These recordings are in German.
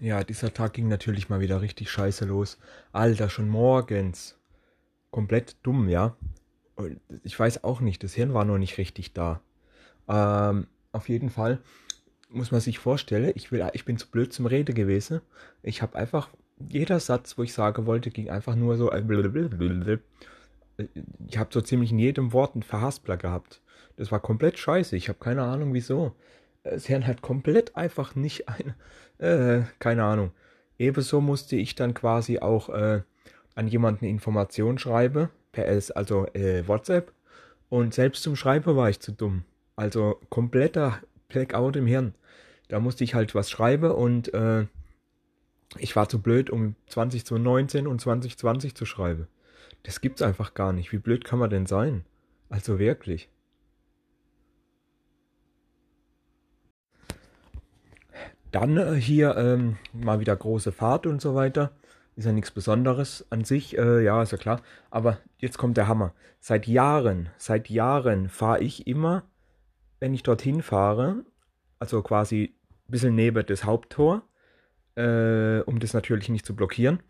Ja, dieser Tag ging natürlich mal wieder richtig scheiße los. Alter, schon morgens. Komplett dumm, ja. Und Ich weiß auch nicht, das Hirn war noch nicht richtig da. Ähm, auf jeden Fall muss man sich vorstellen, ich, will, ich bin zu blöd zum Rede gewesen. Ich habe einfach, jeder Satz, wo ich sagen wollte, ging einfach nur so. Ich habe so ziemlich in jedem Wort einen Verhaspler gehabt. Das war komplett scheiße. Ich habe keine Ahnung wieso. Das Hirn hat komplett einfach nicht eine, äh, keine Ahnung. Ebenso musste ich dann quasi auch äh, an jemanden Informationen schreiben, per S, also äh, WhatsApp. Und selbst zum Schreiben war ich zu dumm. Also kompletter Blackout im Hirn. Da musste ich halt was schreiben und äh, ich war zu blöd, um 2019 und 2020 zu schreiben. Das gibt's einfach gar nicht. Wie blöd kann man denn sein? Also wirklich. Dann äh, hier ähm, mal wieder große Fahrt und so weiter. Ist ja nichts Besonderes an sich, äh, ja, ist ja klar. Aber jetzt kommt der Hammer. Seit Jahren, seit Jahren fahre ich immer, wenn ich dorthin fahre, also quasi ein bisschen neben das Haupttor, äh, um das natürlich nicht zu blockieren.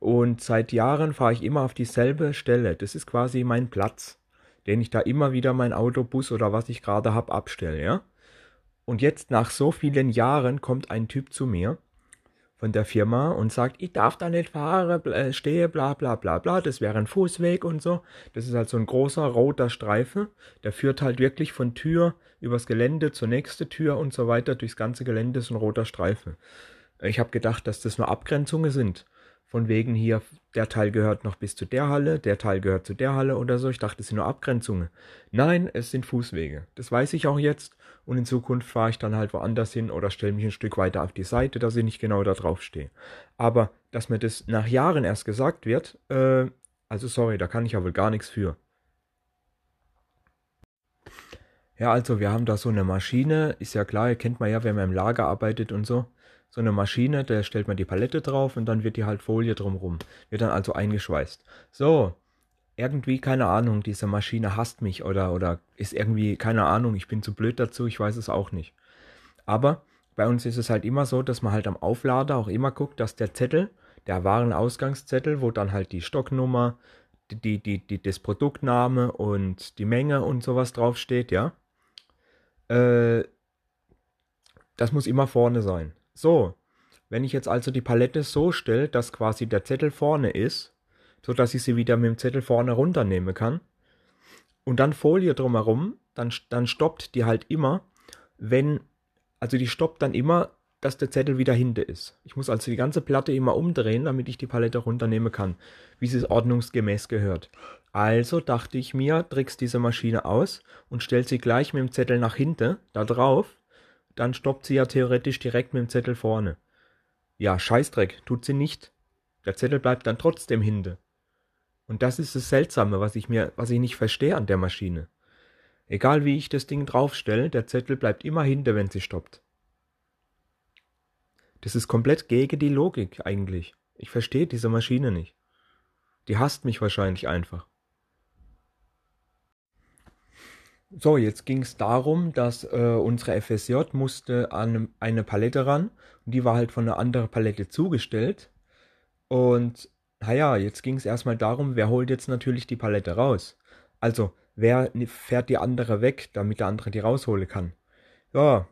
Und seit Jahren fahre ich immer auf dieselbe Stelle. Das ist quasi mein Platz, den ich da immer wieder mein Auto, Bus oder was ich gerade habe abstelle, ja. Und jetzt nach so vielen Jahren kommt ein Typ zu mir von der Firma und sagt, ich darf da nicht fahren, äh, stehe, bla bla bla bla, das wäre ein Fußweg und so. Das ist halt so ein großer roter Streifen, der führt halt wirklich von Tür übers Gelände zur nächsten Tür und so weiter. Durchs ganze Gelände ist ein roter Streifen. Ich habe gedacht, dass das nur Abgrenzungen sind. Von wegen hier, der Teil gehört noch bis zu der Halle, der Teil gehört zu der Halle oder so. Ich dachte, es sind nur Abgrenzungen. Nein, es sind Fußwege. Das weiß ich auch jetzt. Und in Zukunft fahre ich dann halt woanders hin oder stelle mich ein Stück weiter auf die Seite, dass ich nicht genau da drauf stehe. Aber dass mir das nach Jahren erst gesagt wird, äh, also sorry, da kann ich ja wohl gar nichts für. Ja, also wir haben da so eine Maschine, ist ja klar, kennt man ja, wenn man im Lager arbeitet und so. So eine Maschine, da stellt man die Palette drauf und dann wird die halt Folie drumrum. Wird dann also eingeschweißt. So, irgendwie, keine Ahnung, diese Maschine hasst mich oder, oder ist irgendwie, keine Ahnung, ich bin zu blöd dazu, ich weiß es auch nicht. Aber bei uns ist es halt immer so, dass man halt am Auflader auch immer guckt, dass der Zettel, der Warenausgangszettel, wo dann halt die Stocknummer, die, die, die, das Produktname und die Menge und sowas draufsteht, ja. Äh, das muss immer vorne sein. So, wenn ich jetzt also die Palette so stelle, dass quasi der Zettel vorne ist, so dass ich sie wieder mit dem Zettel vorne runternehmen kann, und dann Folie drumherum, dann, dann stoppt die halt immer, wenn, also die stoppt dann immer, dass der Zettel wieder hinten ist. Ich muss also die ganze Platte immer umdrehen, damit ich die Palette runternehmen kann, wie sie es ordnungsgemäß gehört. Also dachte ich mir, trickst diese Maschine aus und stell sie gleich mit dem Zettel nach hinten, da drauf, dann stoppt sie ja theoretisch direkt mit dem Zettel vorne. Ja, Scheißdreck, tut sie nicht. Der Zettel bleibt dann trotzdem hinten. Und das ist das Seltsame, was ich mir, was ich nicht verstehe an der Maschine. Egal wie ich das Ding draufstelle, der Zettel bleibt immer hinter, wenn sie stoppt. Das ist komplett gegen die Logik eigentlich. Ich verstehe diese Maschine nicht. Die hasst mich wahrscheinlich einfach. So, jetzt ging es darum, dass äh, unsere FSJ musste an eine Palette ran und die war halt von einer anderen Palette zugestellt. Und naja, jetzt ging es erstmal darum, wer holt jetzt natürlich die Palette raus. Also, wer fährt die andere weg, damit der andere die rausholen kann. Ja,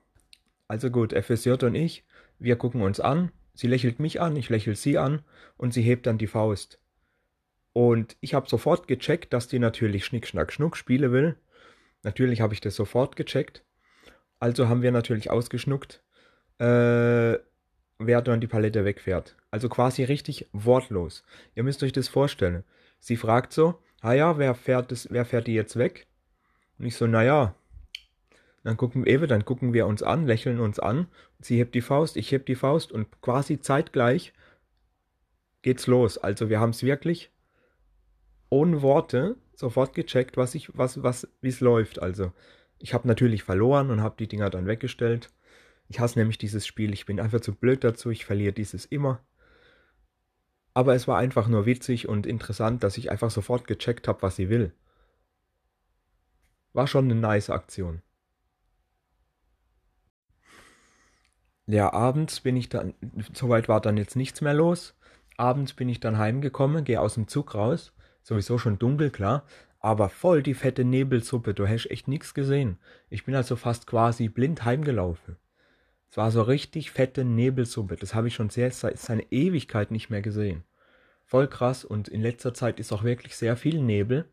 also gut, FSJ und ich, wir gucken uns an. Sie lächelt mich an, ich lächel sie an und sie hebt dann die Faust. Und ich habe sofort gecheckt, dass die natürlich Schnick, Schnack, Schnuck spielen will. Natürlich habe ich das sofort gecheckt. Also haben wir natürlich ausgeschnuckt, äh, wer dann die Palette wegfährt. Also quasi richtig wortlos. Ihr müsst euch das vorstellen. Sie fragt so, ah ja, wer fährt das, wer fährt die jetzt weg? Und ich so, naja, dann gucken wir, dann gucken wir uns an, lächeln uns an. Sie hebt die Faust, ich heb die Faust und quasi zeitgleich geht's los. Also wir haben es wirklich ohne Worte sofort gecheckt, was ich, was, was, wie es läuft. Also ich habe natürlich verloren und habe die Dinger dann weggestellt. Ich hasse nämlich dieses Spiel. Ich bin einfach zu blöd dazu. Ich verliere dieses immer. Aber es war einfach nur witzig und interessant, dass ich einfach sofort gecheckt habe, was sie will. War schon eine nice Aktion. Ja, abends bin ich dann, soweit war dann jetzt nichts mehr los. Abends bin ich dann heimgekommen, gehe aus dem Zug raus. Sowieso schon dunkel, klar. Aber voll die fette Nebelsuppe. Du hast echt nichts gesehen. Ich bin also fast quasi blind heimgelaufen. Es war so richtig fette Nebelsuppe. Das habe ich schon sehr, seit seine Ewigkeit nicht mehr gesehen. Voll krass. Und in letzter Zeit ist auch wirklich sehr viel Nebel.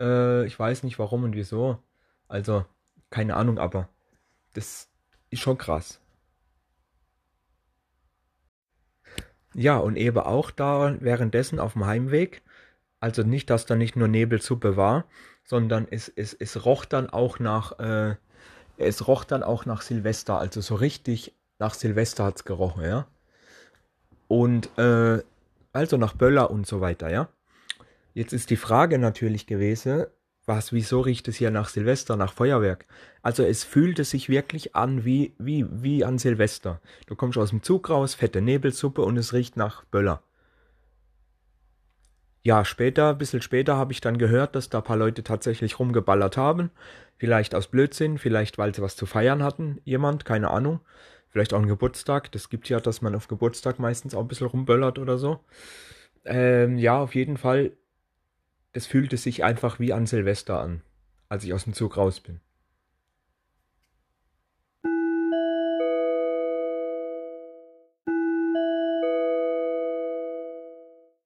Äh, ich weiß nicht warum und wieso. Also, keine Ahnung, aber das ist schon krass. Ja, und eben auch da währenddessen auf dem Heimweg, also nicht, dass da nicht nur Nebelsuppe war, sondern es, es, es roch dann auch nach, äh, es roch dann auch nach Silvester, also so richtig nach Silvester hat's gerochen, ja. Und äh, also nach Böller und so weiter, ja. Jetzt ist die Frage natürlich gewesen, was, wieso riecht es hier nach Silvester, nach Feuerwerk? Also es fühlte sich wirklich an wie, wie, wie an Silvester. Du kommst aus dem Zug raus, fette Nebelsuppe und es riecht nach Böller. Ja, später, ein bisschen später habe ich dann gehört, dass da ein paar Leute tatsächlich rumgeballert haben. Vielleicht aus Blödsinn, vielleicht weil sie was zu feiern hatten, jemand, keine Ahnung. Vielleicht auch ein Geburtstag. Das gibt ja, dass man auf Geburtstag meistens auch ein bisschen rumböllert oder so. Ähm, ja, auf jeden Fall das fühlte sich einfach wie an Silvester an, als ich aus dem Zug raus bin.